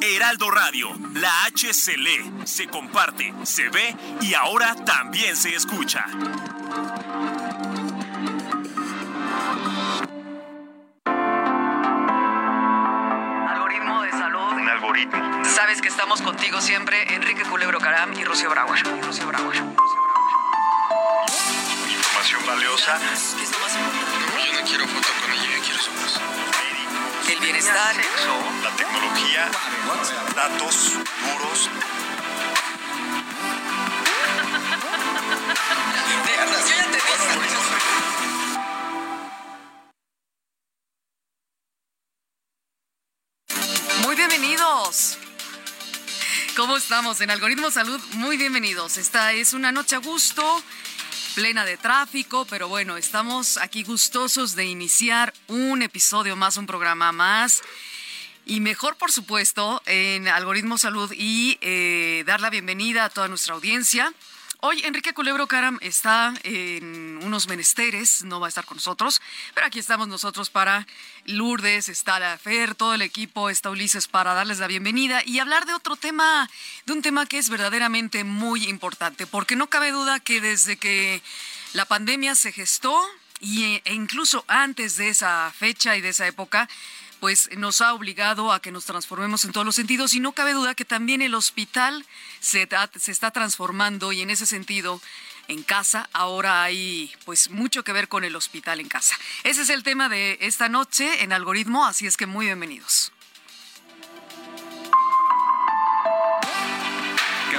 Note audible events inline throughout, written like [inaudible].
Heraldo Radio, la H se lee, se comparte, se ve y ahora también se escucha. Algoritmo de salud. Un algoritmo. Sabes que estamos contigo siempre, Enrique Culebro Caram y Rocío Brauer. Y Rocío Brauer. Información valiosa. ¿Qué es lo más importante? Yo no quiero foto con ella, yo quiero su. El bienestar. La tecnología, datos duros. Yo ya te dije. Muy bienvenidos. ¿Cómo estamos? En Algoritmo Salud, muy bienvenidos. Esta es una noche a gusto, plena de tráfico, pero bueno, estamos aquí gustosos de iniciar un episodio más, un programa más. Y mejor, por supuesto, en Algoritmo Salud y eh, dar la bienvenida a toda nuestra audiencia. Hoy Enrique Culebro Caram está en unos menesteres, no va a estar con nosotros, pero aquí estamos nosotros para Lourdes, está la Fer, todo el equipo, está Ulises para darles la bienvenida y hablar de otro tema, de un tema que es verdaderamente muy importante, porque no cabe duda que desde que la pandemia se gestó y, e incluso antes de esa fecha y de esa época, pues nos ha obligado a que nos transformemos en todos los sentidos y no cabe duda que también el hospital se, está transformando y en ese sentido en casa ahora hay pues mucho que ver con el hospital en casa. Ese es el tema de esta noche en Algoritmo, así es que muy bienvenidos.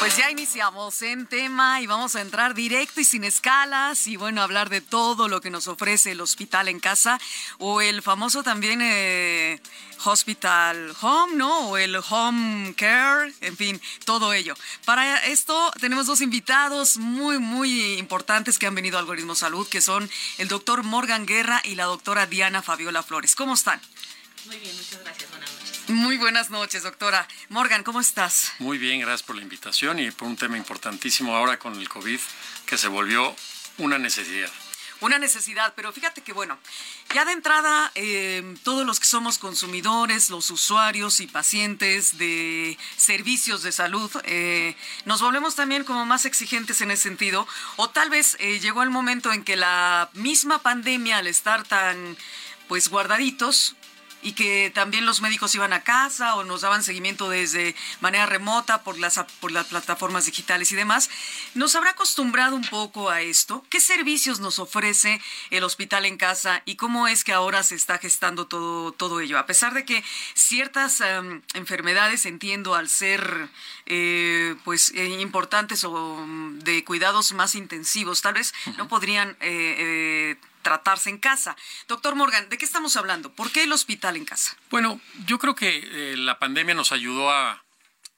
Pues ya iniciamos en tema y vamos a entrar directo y sin escalas y bueno, hablar de todo lo que nos ofrece el hospital en casa o el famoso también eh, hospital home, ¿no? O el home care, en fin, todo ello. Para esto tenemos dos invitados muy, muy importantes que han venido a Algoritmo Salud, que son el doctor Morgan Guerra y la doctora Diana Fabiola Flores. ¿Cómo están? Muy bien, muchas gracias. Buenas noches. Muy buenas noches, doctora. Morgan, ¿cómo estás? Muy bien, gracias por la invitación y por un tema importantísimo ahora con el COVID que se volvió una necesidad. Una necesidad, pero fíjate que bueno, ya de entrada eh, todos los que somos consumidores, los usuarios y pacientes de servicios de salud, eh, nos volvemos también como más exigentes en ese sentido, o tal vez eh, llegó el momento en que la misma pandemia, al estar tan pues guardaditos, y que también los médicos iban a casa o nos daban seguimiento desde manera remota por las, por las plataformas digitales y demás. ¿Nos habrá acostumbrado un poco a esto? ¿Qué servicios nos ofrece el hospital en casa y cómo es que ahora se está gestando todo, todo ello? A pesar de que ciertas um, enfermedades, entiendo, al ser eh, pues eh, importantes o um, de cuidados más intensivos, tal vez uh -huh. no podrían... Eh, tratarse en casa. Doctor Morgan, ¿de qué estamos hablando? ¿Por qué el hospital en casa? Bueno, yo creo que la pandemia nos ayudó a,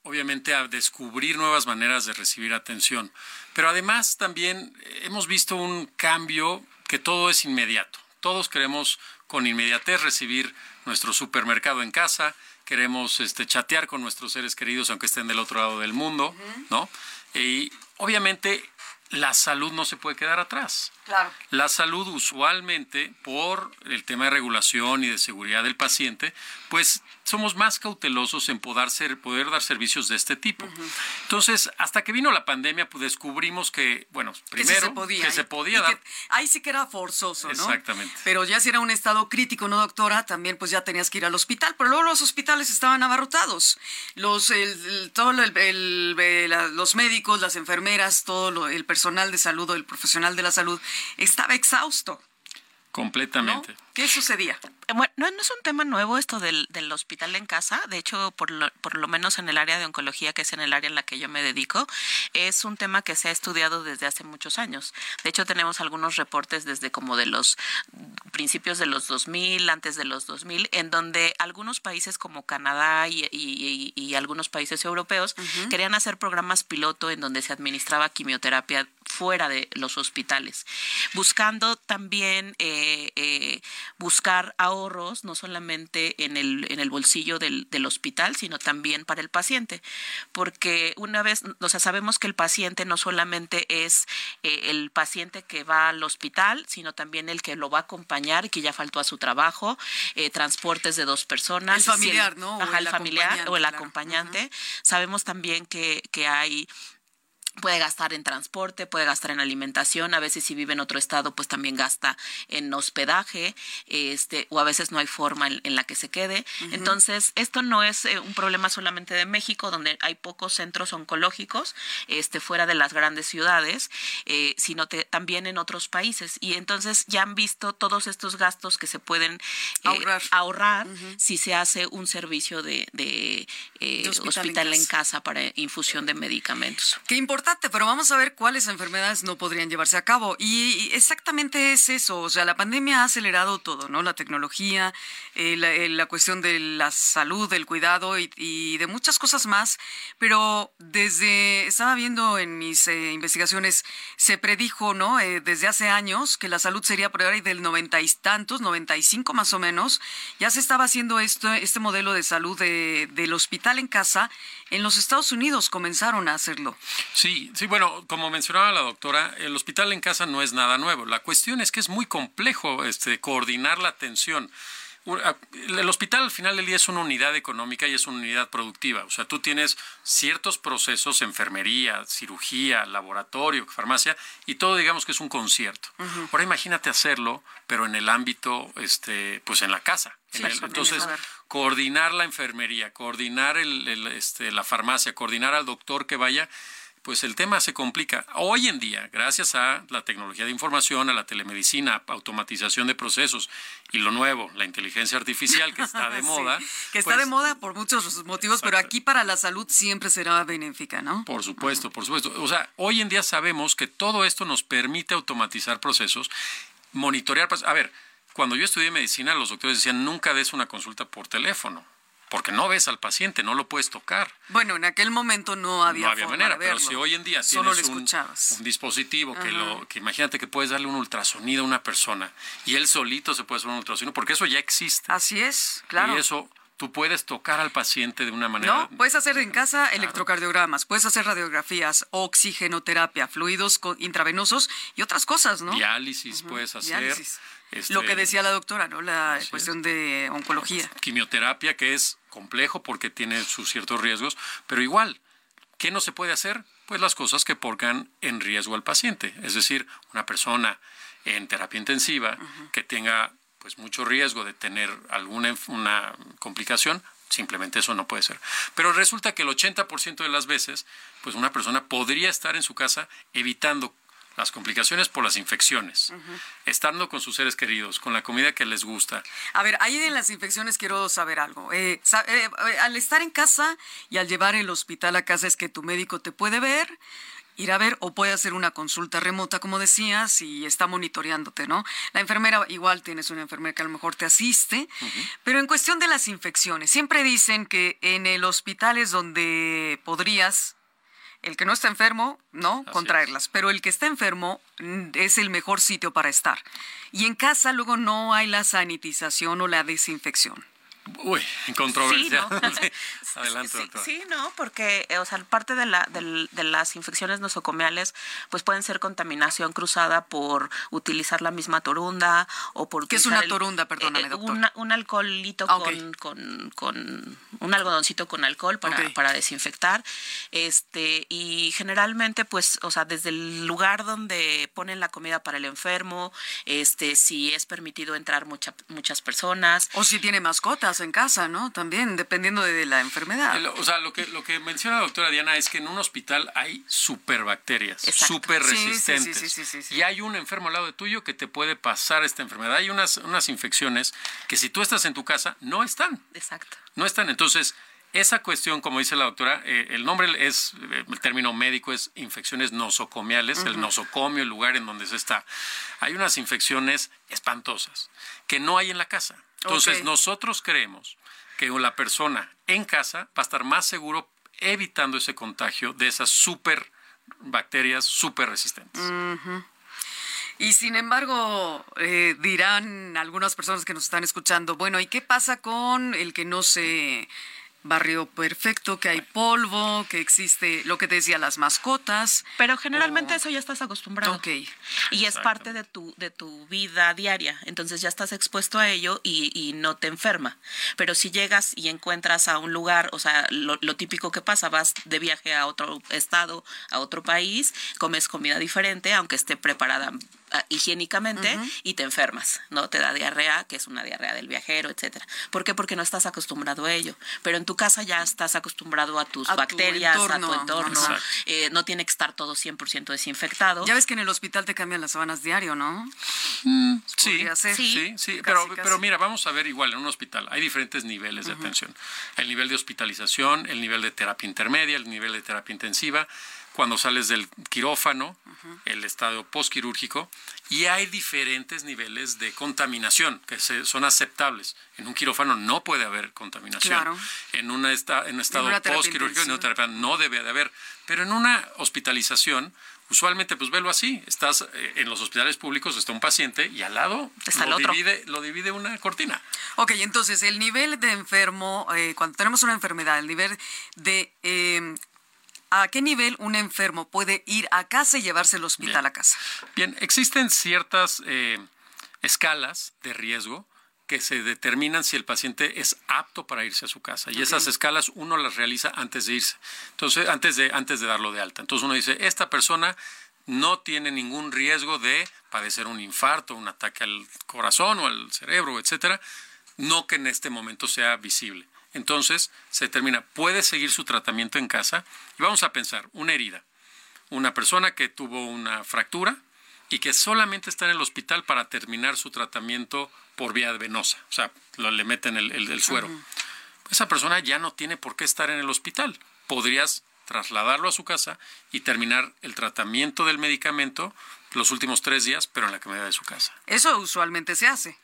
obviamente, a descubrir nuevas maneras de recibir atención, pero además también hemos visto un cambio que todo es inmediato. Todos queremos con inmediatez recibir nuestro supermercado en casa, queremos este, chatear con nuestros seres queridos aunque estén del otro lado del mundo, uh -huh. ¿no? Y obviamente la salud no se puede quedar atrás. Claro. La salud usualmente, por el tema de regulación y de seguridad del paciente, pues somos más cautelosos en poder, ser, poder dar servicios de este tipo. Uh -huh. Entonces, hasta que vino la pandemia, pues descubrimos que, bueno, primero, que, se podía, que se podía dar. Que, ahí sí que era forzoso, ¿no? Exactamente. Pero ya si era un estado crítico, ¿no, doctora? También pues ya tenías que ir al hospital, pero luego los hospitales estaban abarrotados. Los, el, el, todo el, el, la, los médicos, las enfermeras, todo lo, el personal de salud o el profesional de la salud estaba exhausto. Completamente. ¿no? ¿Qué sucedía? Eh, Bueno, no, no es un tema nuevo esto del, del hospital en casa. De hecho, por lo, por lo menos en el área de oncología, que es en el área en la que yo me dedico, es un tema que se ha estudiado desde hace muchos años. De hecho, tenemos algunos reportes desde como de los principios de los 2000, antes de los 2000, en donde algunos países como Canadá y, y- y- y algunos países europeos querían hacer programas piloto en donde se administraba quimioterapia fuera de los hospitales, buscando también eh, eh, buscar ahorros, no solamente en el, en el bolsillo del, del hospital, sino también para el paciente. Porque una vez, o sea, sabemos que el paciente no solamente es eh, el paciente que va al hospital, sino también el que lo va a acompañar que ya faltó a su trabajo, eh, transportes de dos personas. El Si familiar, ¿no? O Ajá, el el familiar o el acompañante. Sabemos también que, que hay puede gastar en transporte, puede gastar en alimentación, a veces si vive en otro estado, pues también gasta en hospedaje, este, o a veces no hay forma en, en la que se quede. Entonces, esto no es eh, un problema solamente de México, donde hay pocos centros oncológicos, este, fuera de las grandes ciudades, eh, sino te- también en otros países. Y entonces ya han visto todos estos gastos que se pueden eh, Ahorrar. ahorrar si se hace un servicio de, de, De hospital hospital, en en, casa. casa para infusión de medicamentos. Qué importante, pero vamos a ver cuáles enfermedades no podrían llevarse a cabo. Y y exactamente es eso, o sea, la pandemia ha acelerado todo, ¿no? La tecnología, eh, la, eh, la cuestión de la salud, del cuidado y, y de muchas cosas más. Pero desde, estaba viendo en mis eh, investigaciones, se predijo, ¿no? Eh, desde hace años que la salud sería ahí del noventa y tantos, 95 más o menos. Ya se estaba haciendo esto, este modelo de salud de- del hospital en casa. En los Estados Unidos comenzaron a hacerlo. Sí, sí, bueno, como mencionaba la doctora, el hospital en casa no es nada nuevo. La cuestión es que es muy complejo este, coordinar la atención. U- a- El hospital al final del día es una unidad económica y es una unidad productiva. O sea, tú tienes ciertos procesos, enfermería, cirugía, laboratorio, farmacia, y todo digamos que es un concierto. Ahora imagínate hacerlo, pero en el ámbito, este, pues en la casa. En el- entonces, coordinar la enfermería, coordinar el, el, este, la farmacia, coordinar al doctor que vaya, pues el tema se complica. Hoy en día, gracias a la tecnología de información, a la telemedicina, automatización de procesos y lo nuevo, la inteligencia artificial que está de [laughs] Sí, moda. que está pues, de moda por muchos motivos, pero aquí para la salud siempre será benéfica, ¿no? Por supuesto, por supuesto. O sea, hoy en día sabemos que todo esto nos permite automatizar procesos, monitorear. A ver, cuando yo estudié medicina, los doctores decían nunca des una consulta por teléfono, porque no ves al paciente, no lo puedes tocar. Bueno, en aquel momento no había, no había forma manera, de pero si hoy en día Solo tienes un, un dispositivo que lo que imagínate que puedes darle un ultrasonido a una persona y él solito se puede hacer un ultrasonido, porque eso ya existe. Así es, claro. Y eso tú puedes tocar al paciente de una manera No, puedes hacer en casa electrocardiogramas, puedes hacer radiografías, oxigenoterapia, fluidos intravenosos y otras cosas, ¿no? diálisis puedes hacer. Diálisis. Este, Lo que decía la doctora, ¿no? La cuestión de oncología. quimioterapia, que es complejo porque tiene sus ciertos riesgos, pero igual, ¿qué no se puede hacer? Pues las cosas que pongan en riesgo al paciente, es decir, una persona en terapia intensiva que tenga pues mucho riesgo de tener alguna una complicación, simplemente eso no puede ser. Pero resulta que el 80% de las veces, pues una persona podría estar en su casa evitando las complicaciones por las infecciones, estando con sus seres queridos, con la comida que les gusta, A ver, ahí en las infecciones quiero saber algo. Eh, eh, eh, al estar en casa y al llevar el hospital a casa es que tu médico te puede ver, ir a ver o puede hacer una consulta remota, como decías, y está monitoreándote, ¿no? La enfermera, igual tienes una enfermera que a lo mejor te asiste, pero en cuestión de las infecciones, siempre dicen que en el hospital es donde podrías el que no está enfermo, no, Así contraerlas. Pero el que está enfermo mm, es el mejor sitio para estar. Y en casa luego no hay la sanitización o la desinfección. Uy, controversia. Sí, ¿no? [laughs] Sí. [laughs] Adelante, sí, doctora. Sí, no, porque, eh, o sea, parte de, la, del- de las infecciones nosocomiales, pues pueden ser contaminación cruzada por utilizar la misma torunda o por ¿Qué es una torunda? Perdóname, doctor. una- un alcoholito Ah, con, con, con un algodoncito con alcohol para, para desinfectar. Este, y generalmente, pues, o sea, desde el lugar donde ponen la comida para el enfermo, este, si es permitido entrar mucha- muchas personas. O si tiene mascotas en casa, ¿no? También, dependiendo de la enfermedad. O sea, lo que, lo que menciona la doctora Diana es que en un hospital hay superbacterias, super resistentes. sí, sí, sí, sí. Y hay un enfermo al lado de tuyo que te puede pasar esta enfermedad. Hay unas, unas infecciones que si tú estás en tu casa no están. Exacto. No están. Entonces, esa cuestión, como dice la doctora, eh, el nombre es, eh, el término médico es infecciones nosocomiales, el nosocomio, el lugar en donde se está. Hay unas infecciones espantosas que no hay en la casa. Entonces, nosotros creemos que la persona en casa va a estar más seguro evitando ese contagio de esas super bacterias super resistentes. Y sin embargo, eh, dirán algunas personas que nos están escuchando, bueno, ¿y qué pasa con el que no se barrio perfecto, que hay polvo, que existe lo que te decía, las mascotas? Pero generalmente eso ya estás acostumbrado. Ok. Y es parte de tu, de tu vida diaria. Entonces ya estás expuesto a ello y, y no te enferma. Pero si llegas y encuentras a un lugar, o sea, lo, lo típico que pasa, vas de viaje a otro estado, a otro país, comes comida diferente, aunque esté preparada ah, higiénicamente, y te enfermas, ¿no? Te da diarrea, que es una diarrea del viajero, etcétera. ¿Por qué? Porque no estás acostumbrado a ello. Pero en tu casa ya estás acostumbrado a tus A tu bacterias, a tu entorno. Eh, no tiene que estar todo 100% desinfectado. Ya ves que en el hospital te cambian las sábanas diario, ¿no? Sí, ser. sí, Sí, sí, casi, pero, casi. pero mira, vamos a ver igual en un hospital. Hay diferentes niveles de atención. El nivel de hospitalización, el nivel de terapia intermedia, el nivel de terapia intensiva, cuando sales del quirófano, el estado postquirúrgico, y hay diferentes niveles de contaminación que se- son aceptables. En un quirófano no puede haber contaminación. Claro. En, una esta- en un estado postquirúrgico, en una terapia no debe de haber. Pero en una hospitalización, usualmente, pues velo así. Estás eh, en los hospitales públicos, está un paciente y al lado Está el lo, otro. divide, lo divide una cortina. Ok, entonces el nivel de enfermo, eh, cuando tenemos una enfermedad, el nivel de... eh, ¿A qué nivel un enfermo puede ir a casa y llevarse el hospital Bien. a casa? Bien, existen ciertas eh, escalas de riesgo que se determinan si el paciente es apto para irse a su casa. Y esas escalas uno las realiza antes de irse. Entonces, antes de, antes de darlo de alta. Entonces uno dice, esta persona no tiene ningún riesgo de padecer un infarto, un ataque al corazón o al cerebro, etcétera, no que en este momento sea visible. Entonces se determina, puede seguir su tratamiento en casa y vamos a pensar, una herida, una persona que tuvo una fractura y que solamente está en el hospital para terminar su tratamiento por vía venosa, o sea, lo- le meten el, el- el suero. Esa persona ya no tiene por qué estar en el hospital. Podrías trasladarlo a su casa y terminar el tratamiento del medicamento los últimos tres días, pero en la comodidad de su casa. Eso usualmente se hace.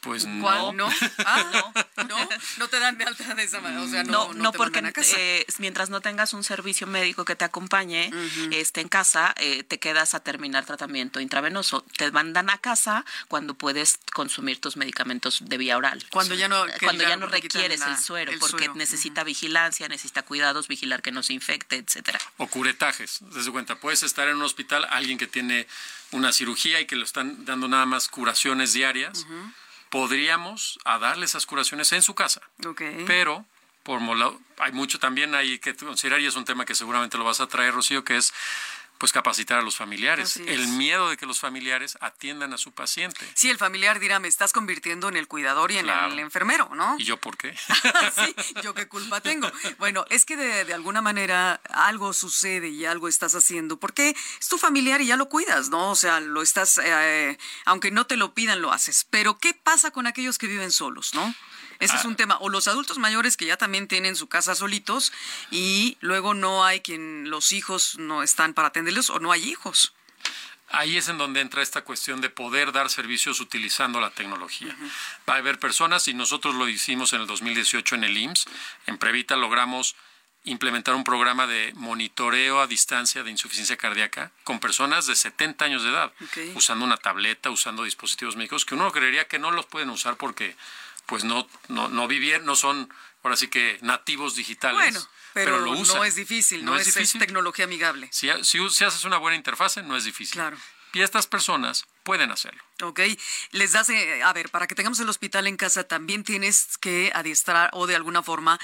Pues ¿Cuál? no. ¿No? Ah, no. No te dan de alta de esa manera. O sea, no, No, no, no, te porque a casa. eh, mientras no tengas un servicio médico que te acompañe este, en casa, eh, te quedas a terminar tratamiento intravenoso. Te mandan a casa cuando puedes consumir tus medicamentos de vía oral. Cuando ya no- que cuando ya no requieres la- el suero, el porque suero. necesita vigilancia, necesita cuidados, vigilar que no se infecte, etcétera. o curetajes. Desde cuenta, puedes estar en un hospital, alguien que tiene una cirugía y que le están dando nada más curaciones diarias. Podríamos a darle esas curaciones en su casa. Pero, por hay mucho también hay que considerar, y es un tema que seguramente lo vas a traer, Rocío, que es pues capacitar a los familiares. El miedo de que los familiares atiendan a su paciente. Sí, el familiar dirá, me estás convirtiendo en el cuidador y en Claro. el enfermero, ¿no? ¿Y yo por qué? [laughs] sí, yo qué culpa tengo. Bueno, es que de, de alguna manera algo sucede y algo estás haciendo, porque es tu familiar y ya lo cuidas, ¿no? O sea, lo estás, eh, aunque no te lo pidan, lo haces. Pero ¿qué pasa con aquellos que viven solos, no? Ese es un tema. O los adultos mayores que ya también tienen su casa solitos y luego no hay quien, los hijos no están para atenderlos o no hay hijos. Ahí es en donde entra esta cuestión de poder dar servicios utilizando la tecnología. Va a haber personas, y nosotros lo hicimos en el 2018 en el IMSS, en Previta logramos implementar un programa de monitoreo a distancia de insuficiencia cardíaca con personas de 70 años de edad, usando una tableta, usando dispositivos médicos que uno creería que no los pueden usar porque pues no, no, no vivieron, no son ahora sí que nativos digitales. Bueno, pero, lo usan. no es difícil, no, es, es difícil. tecnología amigable. Si, si, si haces una buena interfase, no es difícil. Claro. Y estas personas pueden hacerlo. Ok, les das, eh, a ver, para que tengamos el hospital en casa también tienes que adiestrar o de alguna forma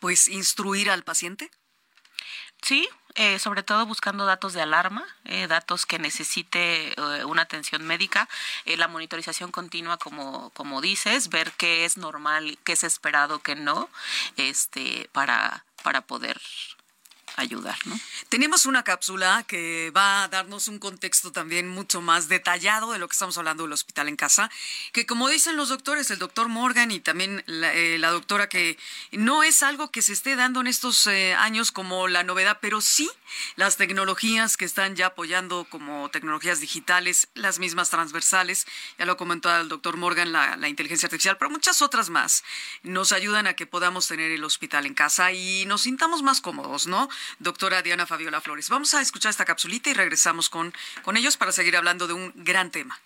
pues instruir al paciente? Sí, eh, sobre todo buscando datos de alarma, eh, datos que necesite eh, una atención médica, eh, la monitorización continua, como, como dices, ver qué es normal, qué es esperado, qué no, este, para, para poder ayudar, ¿no? Tenemos una cápsula que va a darnos un contexto también mucho más detallado de lo que estamos hablando del hospital en casa, que como dicen los doctores, el doctor Morgan y también la, eh, doctora, que no es algo que se esté dando en estos eh, años como la novedad, pero sí las tecnologías que están ya apoyando como tecnologías digitales, las mismas transversales, ya lo comentó el doctor Morgan, la, la inteligencia artificial, pero muchas otras más, nos ayudan a que podamos tener el hospital en casa y nos sintamos más cómodos, ¿no? Doctora Diana Fabiola Flores. Vamos a escuchar esta capsulita y regresamos con, con ellos para seguir hablando de un gran tema.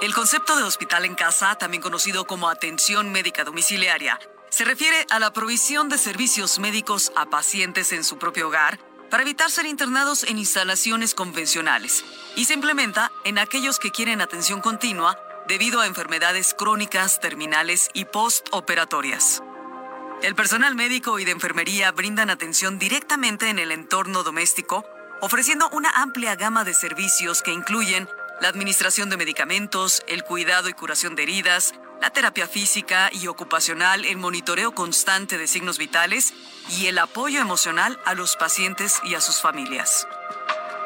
El concepto de hospital en casa, también conocido como atención médica domiciliaria, se refiere a la provisión de servicios médicos a pacientes en su propio hogar para evitar ser internados en instalaciones convencionales y se implementa en aquellos que quieren atención continua debido a enfermedades crónicas, terminales y postoperatorias. El personal médico y de enfermería brindan atención directamente en el entorno doméstico, ofreciendo una amplia gama de servicios que incluyen la administración de medicamentos, el cuidado y curación de heridas, la terapia física y ocupacional, el monitoreo constante de signos vitales y el apoyo emocional a los pacientes y a sus familias.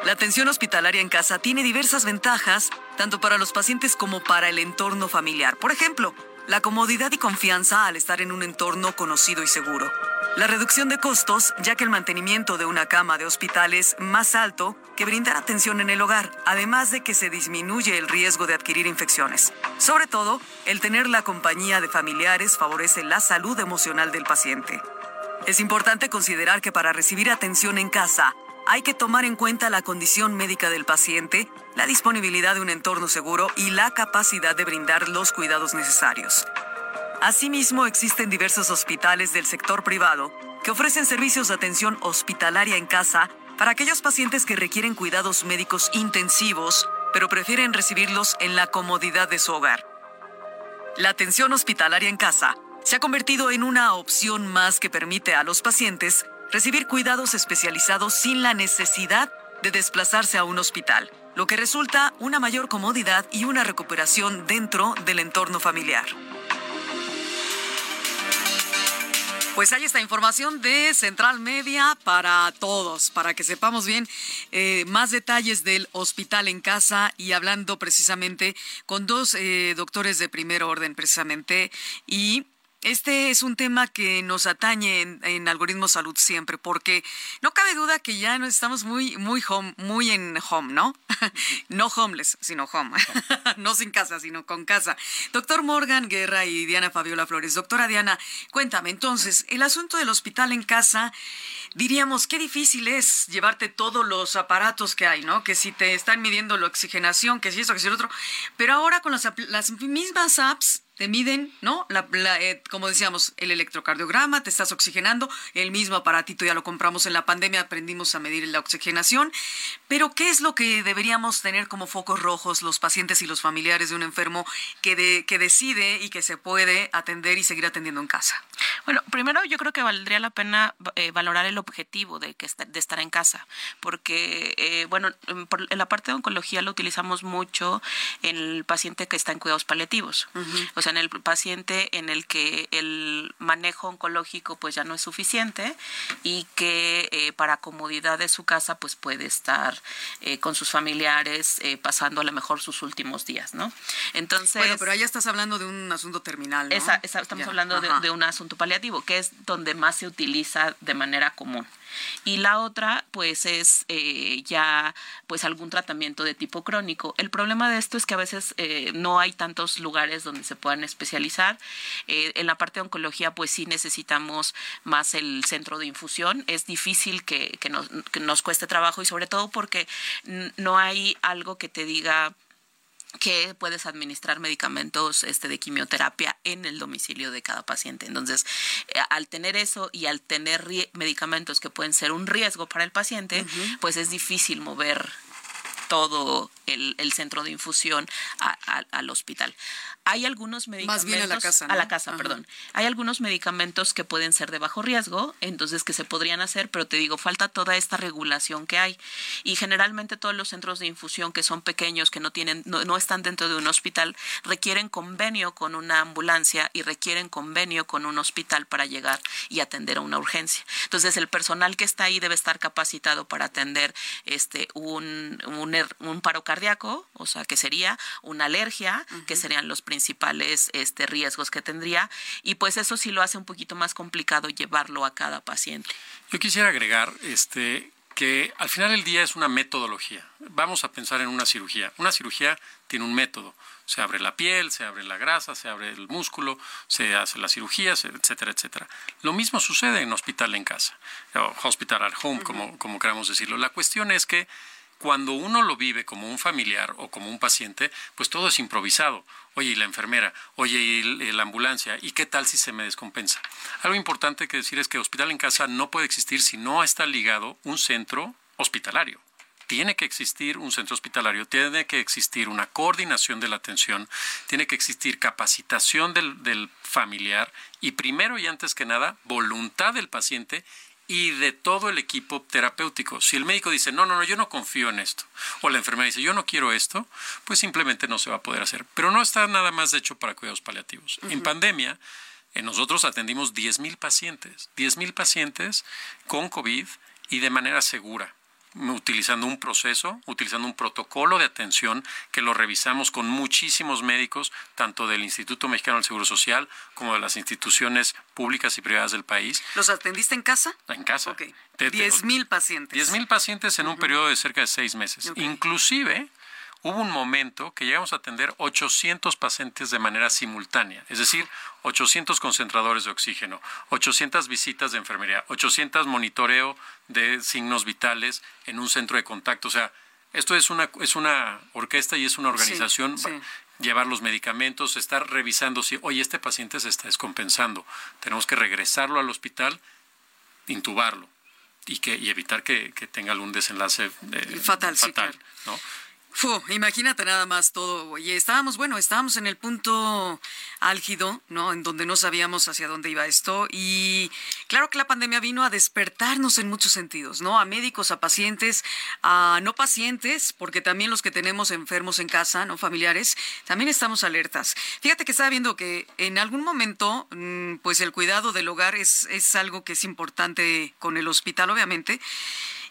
La atención hospitalaria en casa tiene diversas ventajas, tanto para los pacientes como para el entorno familiar. Por ejemplo, la comodidad y confianza al estar en un entorno conocido y seguro. La reducción de costos, ya que el mantenimiento de una cama de hospital es más alto que brindar atención en el hogar, además de que se disminuye el riesgo de adquirir infecciones. Sobre todo, el tener la compañía de familiares favorece la salud emocional del paciente. Es importante considerar que para recibir atención en casa, hay que tomar en cuenta la condición médica del paciente, la disponibilidad de un entorno seguro y la capacidad de brindar los cuidados necesarios. Asimismo, existen diversos hospitales del sector privado que ofrecen servicios de atención hospitalaria en casa para aquellos pacientes que requieren cuidados médicos intensivos, pero prefieren recibirlos en la comodidad de su hogar. La atención hospitalaria en casa se ha convertido en una opción más que permite a los pacientes recibir cuidados especializados sin la necesidad de desplazarse a un hospital, lo que resulta una mayor comodidad y una recuperación dentro del entorno familiar. Pues hay esta información de Central Media para todos, para que sepamos bien eh, más detalles del hospital en casa y hablando precisamente con dos eh, doctores de primer orden precisamente y este es un tema que nos atañe en, en, Algoritmo Salud siempre, porque no cabe duda que ya estamos muy, muy home, muy en home, ¿no? [laughs] no homeless, sino home. [laughs] no sin casa, sino con casa. Doctor Morgan Guerra y Diana Fabiola Flores. Doctora Diana, cuéntame, entonces, el asunto del hospital en casa, diríamos, qué difícil es llevarte todos los aparatos que hay, ¿no? Que si te están midiendo la oxigenación, que si eso, que si lo otro. Pero ahora con las, las mismas apps te miden, ¿no? La, eh, como decíamos, el electrocardiograma, te estás oxigenando, el mismo aparatito ya lo compramos en la pandemia, aprendimos a medir la oxigenación, pero ¿qué es lo que deberíamos tener como focos rojos los pacientes y los familiares de un enfermo que, que decide y que se puede atender y seguir atendiendo en casa? Bueno, primero yo creo que valdría la pena eh, valorar el objetivo de, que de estar en casa, porque, eh, bueno, por, en la parte de oncología lo utilizamos mucho en el paciente que está en cuidados paliativos. Uh -huh. O sea, en el paciente en el que el manejo oncológico pues ya no es suficiente y que eh, para comodidad de su casa pues puede estar eh, con sus familiares pasando a lo mejor sus últimos días, ¿no? Entonces... Bueno, pero ahí estás hablando de un asunto terminal, ¿no? Esa, esa, estamos ya. hablando de, de un asunto paliativo, que es donde más se utiliza de manera común y la otra pues es eh, ya pues algún tratamiento de tipo crónico. El problema de esto es que a veces eh, no hay tantos lugares donde se puedan especializar. Eh, en la parte de oncología pues sí necesitamos más el centro de infusión. Es difícil que, que, nos, que nos cueste trabajo y sobre todo porque no hay algo que te diga que puedes administrar medicamentos este, de quimioterapia en el domicilio de cada paciente. Entonces, eh, al tener eso y al tener medicamentos que pueden ser un riesgo para el paciente, uh -huh. pues es difícil mover todo el, el centro de infusión a- a- al hospital. Hay algunos medicamentos. Más bien a la casa, A la casa, Ajá. perdón. Hay algunos medicamentos que pueden ser de bajo riesgo, entonces que se podrían hacer, pero te digo, falta toda esta regulación que hay. Y generalmente todos los centros de infusión que son pequeños, que no tienen, no, no están dentro de un hospital, requieren convenio con una ambulancia y requieren convenio con un hospital para llegar y atender a una urgencia. Entonces el personal que está ahí debe estar capacitado para atender este un, un, un paro cardíaco, o sea, que sería una alergia, que serían los principales este, riesgos que tendría, y pues eso sí lo hace un poquito más complicado llevarlo a cada paciente. Yo quisiera agregar este, que al final del día es una metodología. Vamos a pensar en una cirugía. Una cirugía tiene un método. Se abre la piel, se abre la grasa, se abre el músculo, se hace la cirugía, etcétera, etcétera. Lo mismo sucede en hospital en casa, o hospital at home, como, como queramos decirlo. La cuestión es que cuando uno lo vive como un familiar o como un paciente, pues todo es improvisado. Oye, y la enfermera, oye, y l- la ambulancia, ¿y qué tal si se me descompensa? Algo importante que decir es que hospital en casa no puede existir si no está ligado un centro hospitalario. Tiene que existir un centro hospitalario, tiene que existir una coordinación de la atención, tiene que existir capacitación del, del familiar y primero y antes que nada, voluntad del paciente y de todo el equipo terapéutico. Si el médico dice, no, no, no, yo no confío en esto, o la enfermera dice, yo no quiero esto, pues simplemente no se va a poder hacer. Pero no está nada más hecho para cuidados paliativos. En pandemia, eh, nosotros atendimos 10.000 pacientes, 10.000 pacientes con COVID y de manera segura utilizando un proceso, utilizando un protocolo de atención que lo revisamos con muchísimos médicos, tanto del Instituto Mexicano del Seguro Social como de las instituciones públicas y privadas del país, ¿Los atendiste en casa? en casa. Ok. Te- te- 10 mil pacientes. 10 mil pacientes en un periodo de cerca de seis meses. Inclusive hubo un momento que llegamos a atender 800 pacientes de manera simultánea, es decir, 800 concentradores de oxígeno, 800 visitas de enfermería, 800 monitoreo de signos vitales en un centro de contacto. O sea, esto es una, es una orquesta y es una organización. sí. Llevar los medicamentos, estar revisando si, oye, este paciente se está descompensando. Tenemos que regresarlo al hospital, intubarlo y que y evitar que, que tenga algún desenlace eh, Fatal, sí, claro. ¿no? Fu, imagínate nada más todo. Y estábamos, bueno, estábamos en el punto álgido, ¿no? En donde no sabíamos hacia dónde iba esto. Y claro que la pandemia vino a despertarnos en muchos sentidos, ¿no? A médicos, a pacientes, a no pacientes, porque también los que tenemos enfermos en casa, ¿no? Familiares, también estamos alertas. Fíjate que estaba viendo que en algún momento, mm, pues el cuidado del hogar es, es algo que es importante con el hospital, obviamente.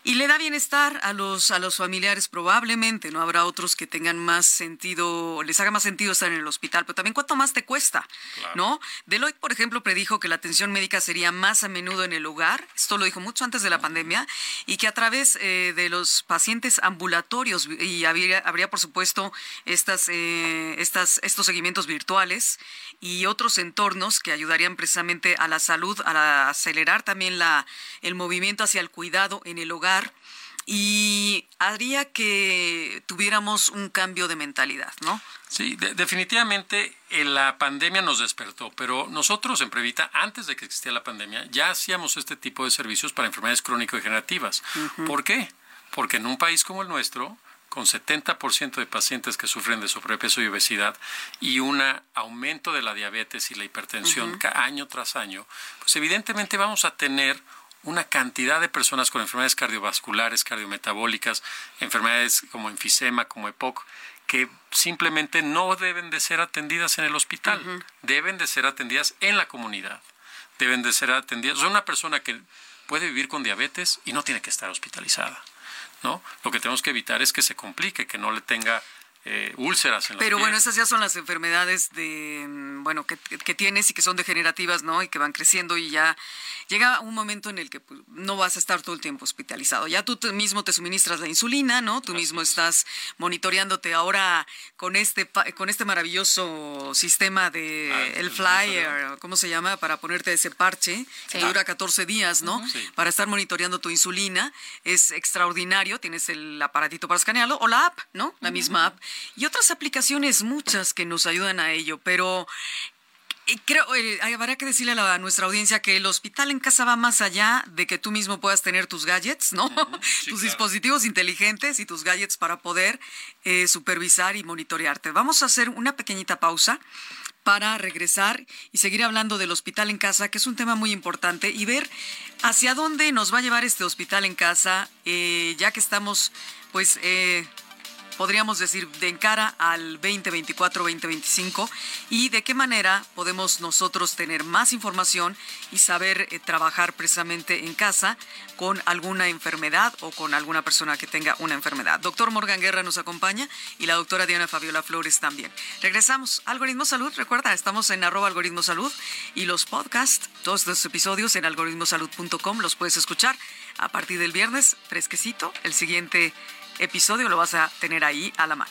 Y le da bienestar a los, a los familiares, probablemente, ¿no? Habrá otros que tengan más sentido, les haga más sentido estar en el hospital, pero también cuánto más te cuesta, ¿no? Deloitte, por ejemplo, predijo que la atención médica sería más a menudo en el hogar, esto lo dijo mucho antes de la pandemia, y que a través eh, de los pacientes ambulatorios, y habría, habría por supuesto, estas, eh, estas, estos seguimientos virtuales y otros entornos que ayudarían precisamente a la salud, a la- acelerar también la, el movimiento hacia el cuidado en el hogar y haría que tuviéramos un cambio de mentalidad, ¿no? Sí, de- definitivamente eh, la pandemia nos despertó, pero nosotros en Previta, antes de que existiera la pandemia, ya hacíamos este tipo de servicios para enfermedades crónico-degenerativas. ¿Por qué? Porque en un país como el nuestro, con 70% de pacientes que sufren de sobrepeso y obesidad y un aumento de la diabetes y la hipertensión año tras año, pues evidentemente vamos a tener una cantidad de personas con enfermedades cardiovasculares, cardiometabólicas, enfermedades como enfisema, como EPOC, que simplemente no deben de ser atendidas en el hospital, deben de ser atendidas en la comunidad, deben de ser atendidas. O sea, una persona que puede vivir con diabetes y no tiene que estar hospitalizada, ¿no? Lo que tenemos que evitar es que se complique, que no le tenga eh, úlceras en los Pero bueno, pies. esas ya son las enfermedades de, mm, bueno, que, que- tienes y que son degenerativas, ¿no? Y que van creciendo y ya llega un momento en el que pues, no vas a estar todo el tiempo hospitalizado. Ya tú te- mismo te suministras la insulina, ¿no? Tú mismo estás monitoreándote ahora con este pa- con este maravilloso sistema de Ah, el el flyer, ¿cómo se llama? Para ponerte ese parche que dura 14 días, ¿no? Sí. Para estar monitoreando tu insulina es extraordinario. Tienes el aparatito para escanearlo o la app, ¿no? La misma app y otras aplicaciones muchas que nos ayudan a ello, pero creo, eh, habrá que decirle a, la- a nuestra audiencia que el hospital en casa va más allá de que tú mismo puedas tener tus gadgets, ¿no? [laughs] tus dispositivos inteligentes y tus gadgets para poder eh, supervisar y monitorearte. Vamos a hacer una pequeñita pausa para regresar y seguir hablando del hospital en casa, que es un tema muy importante, y ver hacia dónde nos va a llevar este hospital en casa, eh, ya que estamos, pues, eh, podríamos decir, de encara al 2024-2025 y de qué manera podemos nosotros tener más información y saber eh, trabajar precisamente en casa con alguna enfermedad o con alguna persona que tenga una enfermedad. Doctor Morgan Guerra nos acompaña y la doctora Diana Fabiola Flores también. Regresamos. Algoritmo Salud, recuerda, estamos en arroba algoritmo salud y los podcasts, todos los episodios en algoritmosalud.com los puedes escuchar a partir del viernes, fresquecito. El siguiente episodio lo vas a tener ahí a la mano.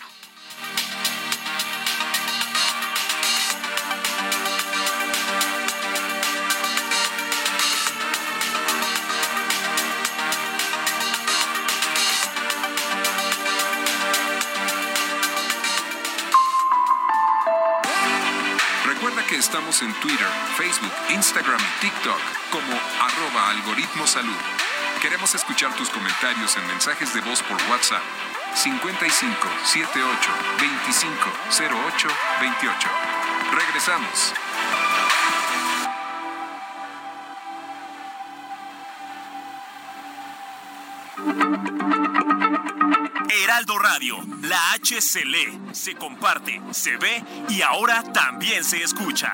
Recuerda que estamos en Twitter, Facebook, Instagram y TikTok como arroba algoritmo salud. Queremos escuchar tus comentarios en mensajes de voz por WhatsApp 55 78 25 08 28. Regresamos. Heraldo Radio, la H se lee, se comparte, se ve y ahora también se escucha.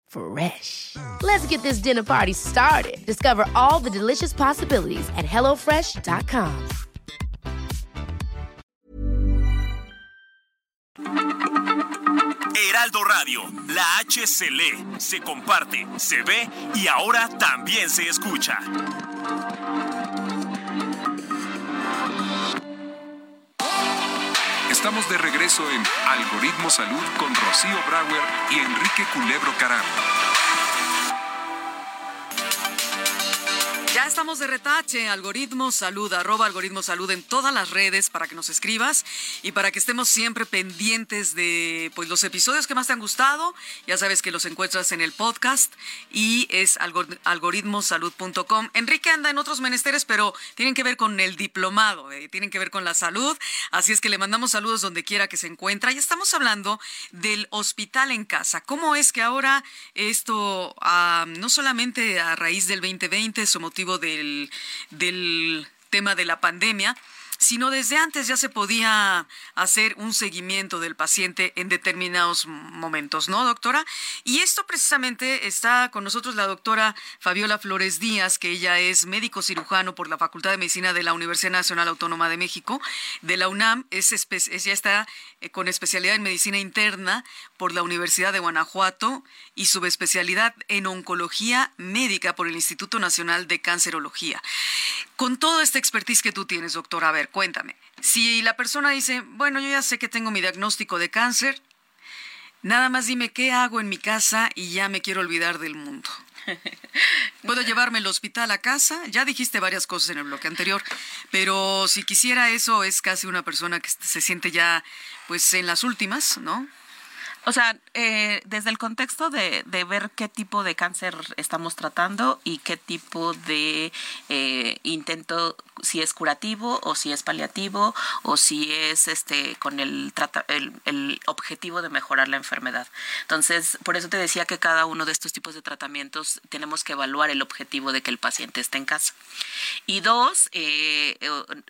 Fresh. Let's get this dinner party started. Discover all the delicious possibilities at hellofresh.com. Heraldo Radio, la H se comparte, se ve y ahora también se escucha. Estamos de regreso en Algoritmo Salud con Rocío Brauer y Enrique Culebro Caram. Estamos de retache, algoritmo salud, arroba algoritmo salud en todas las redes para que nos escribas y para que estemos siempre pendientes de pues, los episodios que más te han gustado. Ya sabes que los encuentras en el podcast y es algor- algoritmosalud.com. Enrique anda en otros menesteres, pero tienen que ver con el diplomado, eh, tienen que ver con la salud. Así es que le mandamos saludos donde quiera que se encuentra. Y estamos hablando del hospital en casa. ¿Cómo es que ahora esto, ah, no solamente a raíz del 2020, su motivo del, tema de la pandemia, sino desde antes ya se podía hacer un seguimiento del paciente en determinados momentos, ¿no, doctora? Y esto precisamente está con nosotros la doctora Fabiola Flores Díaz, que ella es médico cirujano por la Facultad de Medicina de la Universidad Nacional Autónoma de México, de la UNAM, es, ella está eh, con especialidad en medicina interna por la Universidad de Guanajuato y subespecialidad en oncología médica por el Instituto Nacional de Cancerología. Con toda esta expertise que tú tienes, doctora, a ver, cuéntame. Si la persona dice, bueno, yo ya sé que tengo mi diagnóstico de cáncer, nada más dime qué hago en mi casa y ya me quiero olvidar del mundo. [laughs] ¿Puedo llevarme el hospital a casa? Ya dijiste varias cosas en el bloque anterior, pero si quisiera eso es casi una persona que se siente ya pues en las últimas, ¿no? O sea, eh, desde el contexto de, de, ver qué tipo de cáncer estamos tratando y qué tipo de eh, intento, si es curativo o si es paliativo o si es este con el, el, el objetivo de mejorar la enfermedad. Entonces, por eso te decía que cada uno de estos tipos de tratamientos tenemos que evaluar el objetivo de que el paciente esté en casa. Y dos, eh,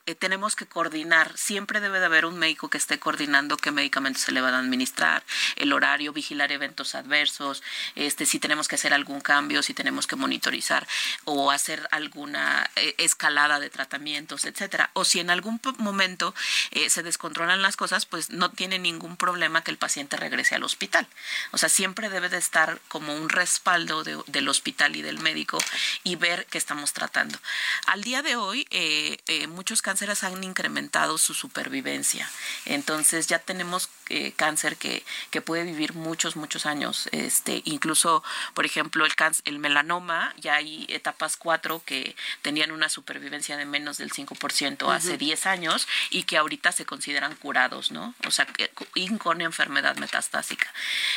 eh, tenemos que coordinar, siempre debe de haber un médico que esté coordinando qué medicamentos se le van a administrar, el horario, vigilar eventos adversos, este, si tenemos que hacer algún cambio, si tenemos que monitorizar o hacer alguna eh, escalada de tratamientos, etcétera. O si en algún momento eh, se descontrolan las cosas, pues no tiene ningún problema que el paciente regrese al hospital. O sea, siempre debe de estar como un respaldo de, del hospital y del médico y ver qué estamos tratando. Al día de hoy, eh, muchos cánceres han incrementado su supervivencia. Entonces ya tenemos eh, cáncer que, que puede vivir muchos, muchos años. Este, incluso, por ejemplo, el, cáncer, el melanoma, ya hay etapas 4 que tenían una supervivencia de menos del 5% hace 10 años y que ahorita se consideran curados, ¿no? O sea, con enfermedad metastásica.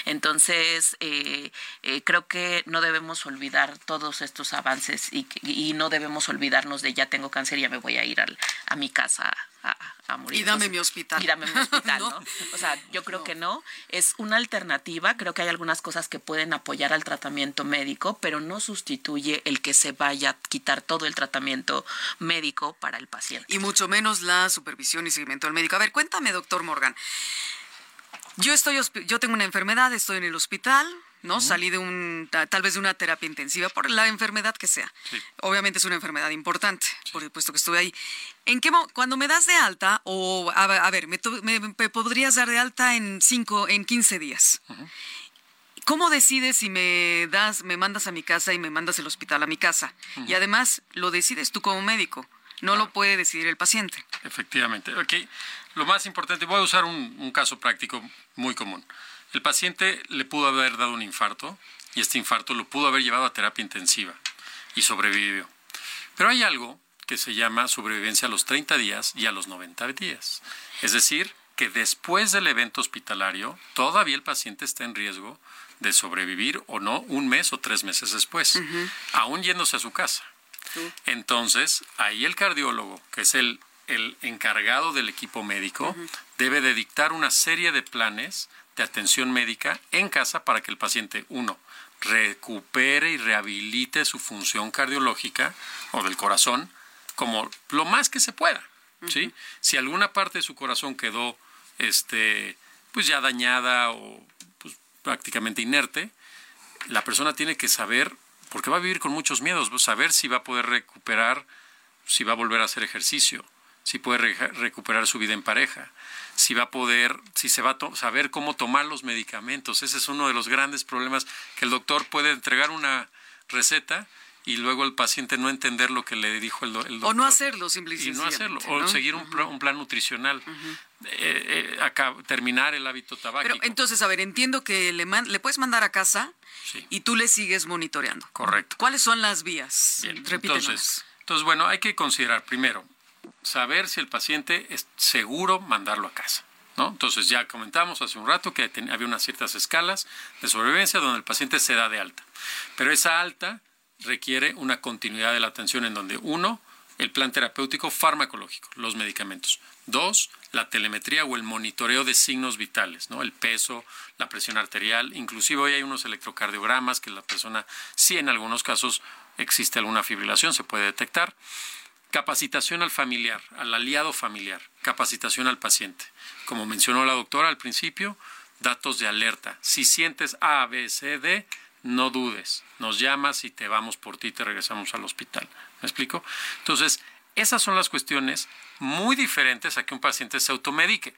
Entonces, eh, eh, creo que no debemos olvidar todos estos avances y, y, no debemos olvidarnos de ya tengo cáncer y ya me voy a ir al, a mi casa a, a, morir. Y dame mi hospital. Y dame mi hospital, [laughs] ¿no? ¿no? O sea, yo creo no. que no. Es una alternativa. Creo que hay algunas cosas que pueden apoyar al tratamiento médico, pero no sustituye el que se vaya a quitar todo el tratamiento médico para el paciente. Y mucho menos la supervisión y seguimiento del médico. A ver, cuéntame, doctor Morgan. Yo estoy, yo tengo una enfermedad, estoy en el hospital, ¿no? Uh -huh. Salí de un, tal vez de una terapia intensiva por la enfermedad que sea. Sí. Obviamente es una enfermedad importante, sí. por supuesto que estuve ahí. ¿En qué cuando me das de alta, o a, a ver, me, me, me, podrías dar de alta en cinco, en 15 días? Uh -huh. ¿Cómo decides si me das, me mandas a mi casa y me mandas el hospital a mi casa? Uh -huh. Y además, lo decides tú como médico. No claro. lo puede decidir el paciente. Efectivamente. Okay. Lo más importante, voy a usar un, un caso práctico muy común. El paciente le pudo haber dado un infarto y este infarto lo pudo haber llevado a terapia intensiva y sobrevivió. Pero hay algo que se llama sobrevivencia a los 30 días y a los 90 días. Es decir, que después del evento hospitalario todavía el paciente está en riesgo de sobrevivir o no un mes o tres meses después, uh -huh. aún yéndose a su casa. Entonces, ahí el cardiólogo, que es el, el encargado del equipo médico, uh -huh. debe de dictar una serie de planes de atención médica en casa para que el paciente, uno, recupere y rehabilite su función cardiológica o del corazón como lo más que se pueda. ¿sí? Uh -huh. Si alguna parte de su corazón quedó este, pues ya dañada o pues, prácticamente inerte, la persona tiene que saber, porque va a vivir con muchos miedos, saber si va a poder recuperar, si va a volver a hacer ejercicio, si puede re recuperar su vida en pareja, si va a poder, si se va a saber cómo tomar los medicamentos. Ese es uno de los grandes problemas que el doctor puede entregar una receta y luego el paciente no entender lo que le dijo el, do el doctor. O no hacerlo, simplemente. Y no hacerlo, o seguir un, uh -huh. un, plan nutricional. Uh -huh. eh, eh, acá, terminar el hábito tabáquico. Pero entonces, a ver, entiendo que le, man le puedes mandar a casa sí. y tú le sigues monitoreando. Correcto. ¿Cuáles son las vías? Bien, entonces, entonces, bueno, hay que considerar primero saber si el paciente es seguro mandarlo a casa. ¿No? Entonces ya comentamos hace un rato que había unas ciertas escalas de sobrevivencia donde el paciente se da de alta. Pero esa alta requiere una continuidad de la atención en donde uno, el plan terapéutico farmacológico, los medicamentos. Dos, la telemetría o el monitoreo de signos vitales, ¿no? El peso, la presión arterial, inclusive hoy hay unos electrocardiogramas que la persona, si en algunos casos existe alguna fibrilación, se puede detectar. Capacitación al familiar, al aliado familiar, capacitación al paciente. Como mencionó la doctora al principio, datos de alerta. Si sientes A, B, C, D, no dudes, nos llamas y te vamos por ti, te regresamos al hospital. ¿Me explico? Entonces, esas son las cuestiones muy diferentes a que un paciente se automedique.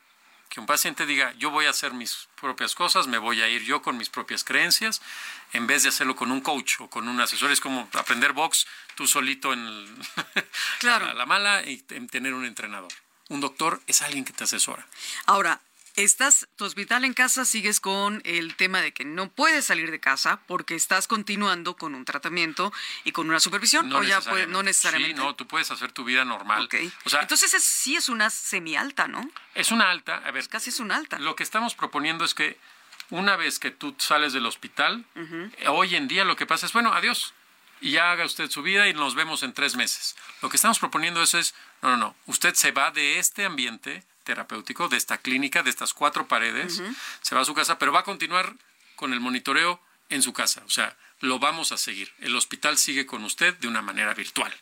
Que un paciente diga, yo voy a hacer mis propias cosas, me voy a ir yo con mis propias creencias, en vez de hacerlo con un coach o con un asesor. Es como aprender box tú solito en el, [laughs] claro. a la mala y tener un entrenador. Un doctor es alguien que te asesora. Ahora, estás, tu hospital en casa sigues con el tema de que no puedes salir de casa porque estás continuando con un tratamiento y con una supervisión no o ya puede, no necesariamente. Sí, no, tú puedes hacer tu vida normal. Okay. O sea, Entonces es, sí es una semi alta, ¿no? Es una alta, a ver. Casi es una alta. Lo que estamos proponiendo es que Una vez que tú sales del hospital, hoy en día lo que pasa es, bueno, adiós. Y ya haga usted su vida y nos vemos en tres meses. Lo que estamos proponiendo eso es, no, no, no. Usted se va de este ambiente terapéutico, de esta clínica, de estas cuatro paredes, se va a su casa, pero va a continuar con el monitoreo en su casa. O sea, lo vamos a seguir. El hospital sigue con usted de una manera virtual,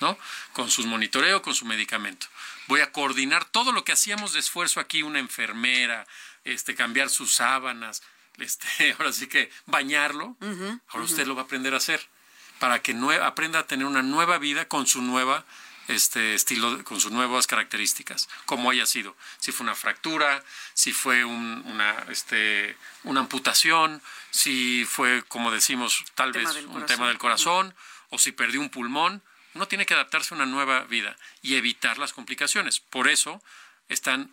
¿no? Con su monitoreo, con su medicamento. Voy a coordinar todo lo que hacíamos de esfuerzo aquí, una enfermera, este, cambiar sus sábanas, este, [laughs] ahora sí que bañarlo. ahora usted lo va a aprender a hacer para que aprenda a tener una nueva vida con su nueva este estilo con sus nuevas características, como haya sido, si fue una fractura, si fue una, este, una amputación, si fue, como decimos, tal vez un tema del corazón, o si perdió un pulmón, uno tiene que adaptarse a una nueva vida y evitar las complicaciones. Por eso están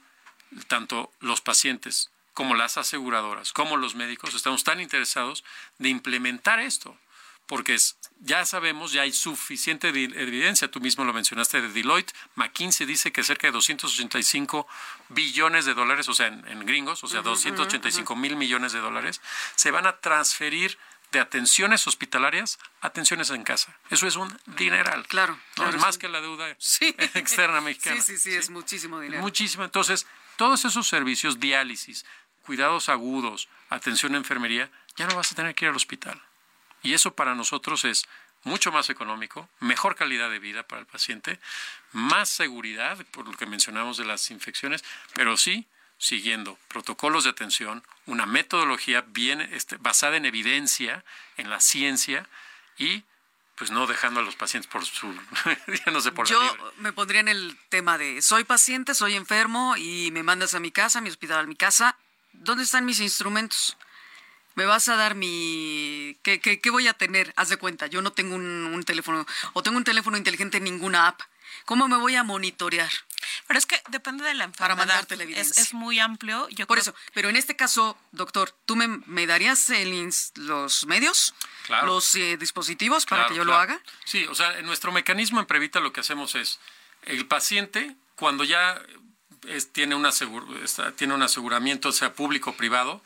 tanto los pacientes como las aseguradoras, como los médicos, estamos tan interesados de implementar esto porque ya sabemos, ya hay suficiente evidencia, tú mismo lo mencionaste de Deloitte, McKinsey dice que cerca de 285 billones de dólares, o sea, en, gringos, o sea, 285 mil millones de dólares, se van a transferir de atenciones hospitalarias a atenciones en casa. Eso es un dineral. Claro. es más que la deuda [laughs] externa mexicana. Sí, sí, sí, es muchísimo dinero. Muchísimo. Entonces, todos esos servicios, diálisis, cuidados agudos, atención a enfermería, ya no vas a tener que ir al hospital. Y eso para nosotros es mucho más económico, mejor calidad de vida para el paciente, más seguridad, por lo que mencionamos de las infecciones, pero sí siguiendo protocolos de atención, una metodología bien este, basada en evidencia, en la ciencia y pues no dejando a los pacientes por su [laughs] ya no sé por Yo me pondría en el tema de soy paciente, soy enfermo y me mandas a mi casa, a mi hospital, a mi casa, ¿dónde están mis instrumentos? Me vas a dar mi... ¿Qué, qué, voy a tener? Haz de cuenta, yo no tengo un, teléfono, o tengo un teléfono inteligente en ninguna app. ¿Cómo me voy a monitorear? Pero es que depende de la enfermedad. Para mandarte la evidencia. Es, muy amplio. Yo Por eso, pero en este caso, doctor, ¿tú me, darías los medios, los eh, dispositivos para que yo lo haga? Sí, o sea, en nuestro mecanismo en Previta lo que hacemos es, el paciente, cuando ya tiene, una tiene un aseguramiento, sea público o privado,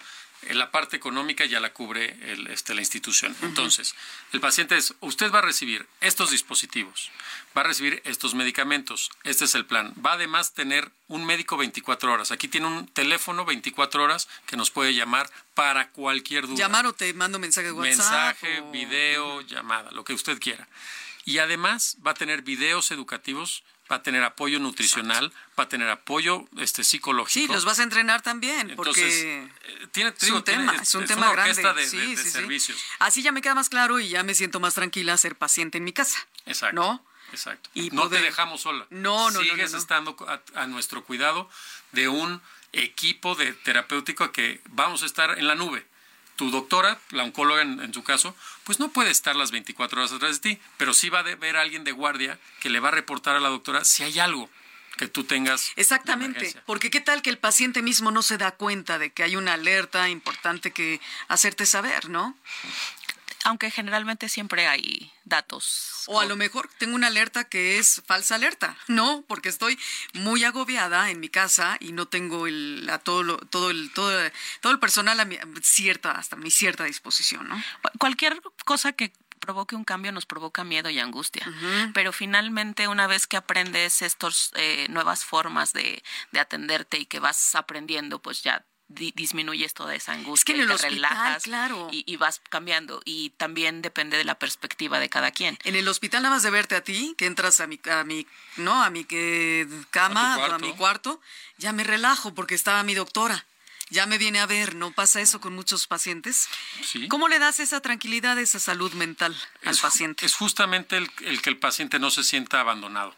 la parte económica ya la cubre este, la institución. Entonces, el paciente es, usted va a recibir estos dispositivos, va a recibir estos medicamentos, este es el plan. Va además tener un médico 24 horas. Aquí tiene un teléfono 24 horas que nos puede llamar para cualquier duda. Llamar o te mando mensaje de WhatsApp. Mensaje, video, llamada, lo que usted quiera. Y además va a tener videos educativos va a tener apoyo nutricional, va a tener apoyo este psicológico. Sí, los vas a entrenar también, porque eh, tiene, es un tema, es un tema grande. De, sí, sí, servicios. Así ya me queda más claro y ya me siento más tranquila ser paciente en mi casa. Exacto. ¿No? Exacto. Y no te dejamos sola. No, no, Sigues no, estando a, nuestro cuidado de un equipo de terapéutico que vamos a estar en la nube tu doctora, la oncóloga en, su caso, pues no puede estar las 24 horas atrás de ti, pero sí va a ver a alguien de guardia que le va a reportar a la doctora si hay algo que tú tengas. Exactamente, porque qué tal que el paciente mismo no se da cuenta de que hay una alerta importante que hacerte saber, ¿no? Aunque generalmente siempre hay datos. O a lo mejor tengo una alerta que es falsa alerta, ¿no? Porque estoy muy agobiada en mi casa y no tengo el, a todo, todo, el, todo, todo el personal a mi, cierta, hasta mi cierta disposición, ¿no? Cualquier cosa que provoque un cambio nos provoca miedo y angustia. Pero finalmente, una vez que aprendes estas eh, nuevas formas de, de atenderte y que vas aprendiendo, pues ya disminuyes toda esa angustia, es que te relajas claro. y, vas cambiando. Y también depende de la perspectiva de cada quien. En el hospital nada más de verte a ti, que entras a mi, a mi no, a mi que, cama, a, mi cuarto, ya me relajo porque estaba mi doctora. Ya me viene a ver, ¿no pasa eso con muchos pacientes? Sí. ¿Cómo le das esa tranquilidad, esa salud mental al paciente? Es justamente el que el paciente no se sienta abandonado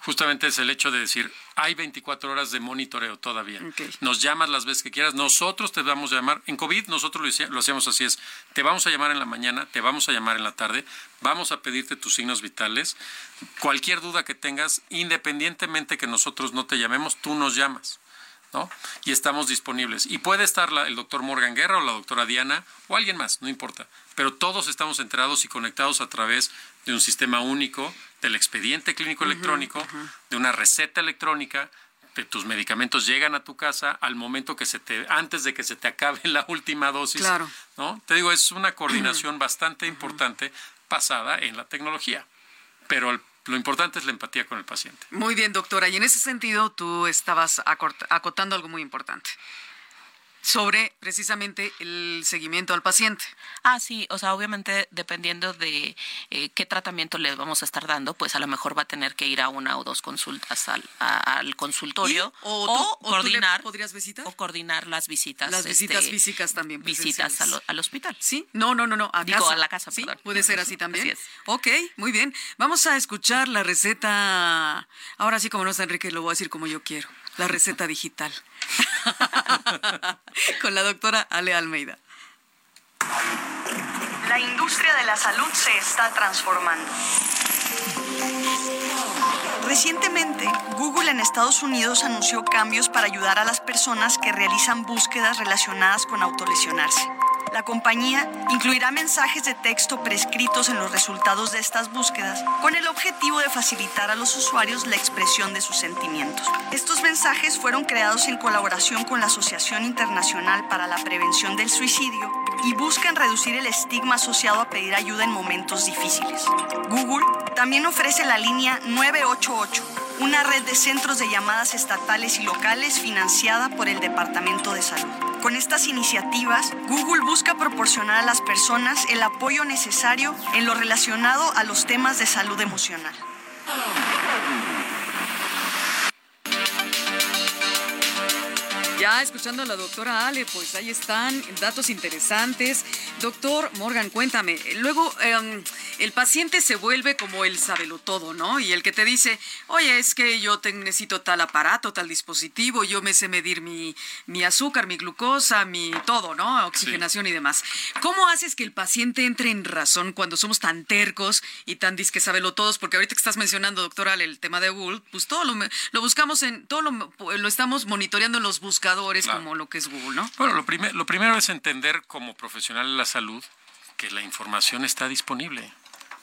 justamente es el hecho de decir, hay 24 horas de monitoreo todavía. Nos llamas las veces que quieras, nosotros te vamos a llamar. En COVID nosotros lo, hacíamos así, es, te vamos a llamar en la mañana, te vamos a llamar en la tarde, vamos a pedirte tus signos vitales. Cualquier duda que tengas, independientemente que nosotros no te llamemos, tú nos llamas. ¿no? Y estamos disponibles. Y puede estar el doctor Morgan Guerra o la doctora Diana o alguien más, no importa. Pero todos estamos enterados y conectados a través de un sistema único del expediente clínico electrónico, de una receta electrónica, de tus medicamentos llegan a tu casa al momento que se te, antes de que se te acabe la última dosis. Claro. ¿no? Te digo, es una [clears throat] coordinación bastante importante basada en la tecnología. Pero el- lo importante es la empatía con el paciente. Muy bien, doctora. Y en ese sentido, tú estabas acotando algo muy importante sobre precisamente el seguimiento al paciente. Ah, sí, o sea, obviamente dependiendo de eh, qué tratamiento le vamos a estar dando, pues a lo mejor va a tener que ir a una o dos consultas al, a- al consultorio Y- o tú- o tú le coordinar podrías visitar. o coordinar las visitas, Las visitas este, físicas también. visitas presenciales. al, al hospital. ¿Sí? No, no, no, no. A Digo, casa. a la casa, Sí, perdón. puede ser así también. Así es. Ok, muy bien. Vamos a escuchar la receta. Ahora sí, como no está Enrique, lo voy a decir como yo quiero. La receta digital. [laughs] Con la doctora Ale Almeida. La industria de la salud se está transformando. Recientemente, Google en Estados Unidos anunció cambios para ayudar a las personas que realizan búsquedas relacionadas con autolesionarse. La compañía incluirá mensajes de texto prescritos en los resultados de estas búsquedas con el objetivo de facilitar a los usuarios la expresión de sus sentimientos. Estos mensajes fueron creados en colaboración con la Asociación Internacional para la Prevención del Suicidio y buscan reducir el estigma asociado a pedir ayuda en momentos difíciles. Google también ofrece la línea 988, una red de centros de llamadas estatales y locales financiada por el Departamento de Salud. Con estas iniciativas, Google busca proporcionar a las personas el apoyo necesario en lo relacionado a los temas de salud emocional. Ya escuchando a la doctora Ale, pues ahí están datos interesantes. Doctor Morgan, cuéntame. Luego, em, el paciente se vuelve como el todo, ¿no? Y el que te dice, oye, es que yo te necesito tal aparato, tal dispositivo, yo me sé medir mi, mi azúcar, mi glucosa, mi todo, ¿no? Oxigenación y demás. ¿Cómo haces que el paciente entre en razón cuando somos tan tercos y tan disque todos? Porque ahorita que estás mencionando, doctora Ale, el tema de Google, pues todo lo, lo buscamos en, todo lo, lo estamos monitoreando en los buscadores Claro. como lo que es Google, ¿no? Bueno, lo, primer- lo primero es entender como profesional de la salud que la información está disponible.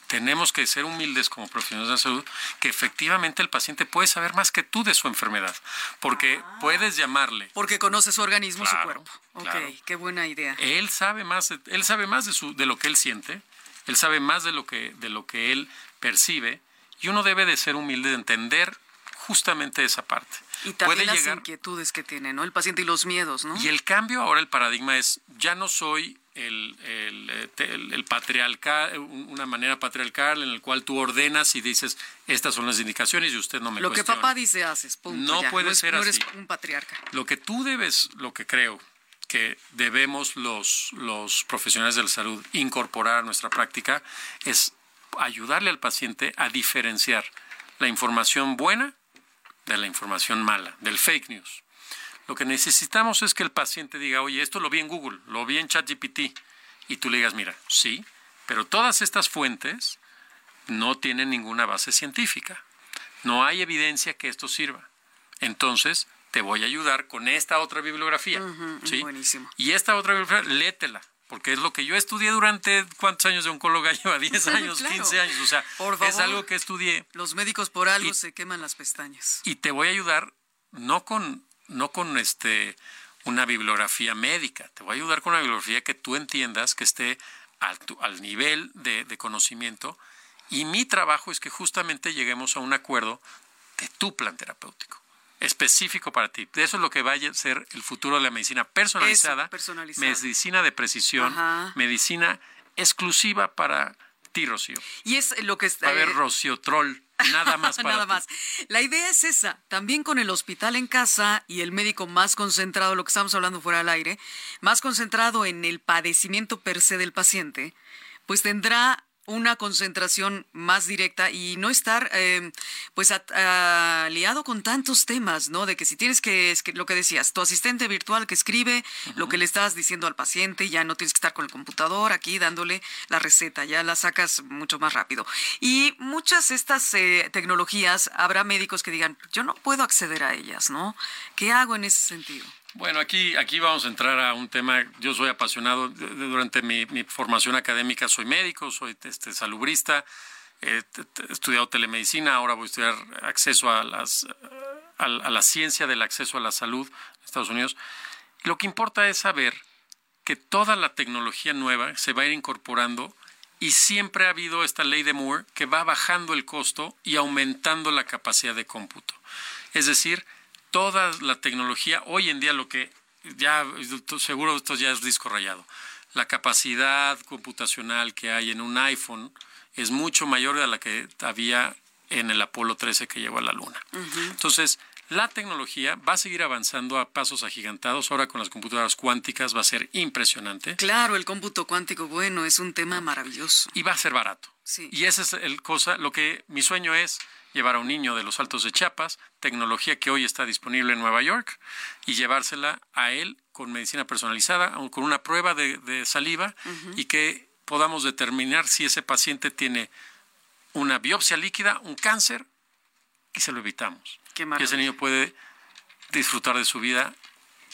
Tenemos que ser humildes como profesionales de la salud, que efectivamente el paciente puede saber más que tú de su enfermedad, porque puedes llamarle. Porque conoce su organismo y su Claro, cuerpo. Ok, claro. qué buena idea. Él sabe más, él sabe más de, su, de lo que él siente, él sabe más de lo que, de lo que él percibe, y uno debe de ser humilde de entender justamente esa parte. Y también puede las llegar, inquietudes que tiene, ¿no? El paciente y los miedos, ¿no? Y el cambio ahora, el paradigma es, ya no soy el, el, eh, el- el patriarcal, un- una manera patriarcal en el cual tú ordenas y dices, estas son las indicaciones y usted no me lo que cuestiona". papá dice haces, punto. No ya. puede es- ser no eres así. un patriarca. Lo que tú debes, lo que creo que debemos los, los profesionales de la salud incorporar a nuestra práctica es ayudarle al paciente a diferenciar la información buena de la información mala, del fake news. Lo que necesitamos es que el paciente diga, oye, esto lo vi en Google, lo vi en ChatGPT, y tú le digas, mira, sí, pero todas estas fuentes no tienen ninguna base científica. No hay evidencia que esto sirva. Entonces, te voy a ayudar con esta otra bibliografía. ¿sí? buenísimo. Y esta otra bibliografía, léetela, porque es lo que yo estudié durante, ¿cuántos años de oncóloga [laughs] lleva? 10 años, Claro. 15 años. O sea, Por es algo que estudié Los médicos por algo Y- se queman las pestañas. y te voy a ayudar no con no con este una bibliografía médica, te voy a ayudar con una bibliografía que tú entiendas que esté al, nivel de, de conocimiento y mi trabajo es que justamente lleguemos a un acuerdo de tu plan terapéutico específico para ti. Eso es lo que vaya a ser el futuro de la medicina personalizada, medicina de precisión, Ajá. medicina exclusiva para ti, Rocío. Y es lo que está. Va a haber Rocío Troll, nada más [laughs] para Nada ti. más. La idea es esa. También con el hospital en casa y el médico más concentrado, lo que estamos hablando fuera del aire, más concentrado en el padecimiento per se del paciente, pues tendrá una concentración más directa y no estar eh, pues at- aliado con tantos temas, ¿no? De que si tienes que, es que lo que decías, tu asistente virtual que escribe lo que le estás diciendo al paciente, ya no tienes que estar con el computador aquí dándole la receta, ya la sacas mucho más rápido. Y muchas de estas eh, tecnologías, habrá médicos que digan, yo no puedo acceder a ellas, ¿no? ¿Qué hago en ese sentido? Bueno, aquí, aquí vamos a entrar a un tema. Yo soy apasionado. Durante mi, formación académica soy médico, soy este, salubrista, he estudiado telemedicina, ahora voy a estudiar acceso a las, a la ciencia del acceso a la salud en Estados Unidos. Lo que importa es saber que toda la tecnología nueva se va a ir incorporando y siempre ha habido esta ley de Moore que va bajando el costo y aumentando la capacidad de cómputo. Es decir, toda la tecnología, hoy en día lo que ya, seguro esto ya es disco rayado, la capacidad computacional que hay en un iPhone es mucho mayor de la que había en el Apolo 13 que llegó a la Luna. Entonces, la tecnología va a seguir avanzando a pasos agigantados. Ahora con las computadoras cuánticas va a ser impresionante. Claro, el cómputo cuántico, bueno, es un tema maravilloso. Y va a ser barato. Sí. Y esa es el cosa, lo que mi sueño es llevar a un niño de los Altos de Chiapas, tecnología que hoy está disponible en Nueva York, y llevársela a él con medicina personalizada, con una prueba de, saliva, y que podamos determinar si ese paciente tiene una biopsia líquida, un cáncer, y se lo evitamos. y ese niño puede disfrutar de su vida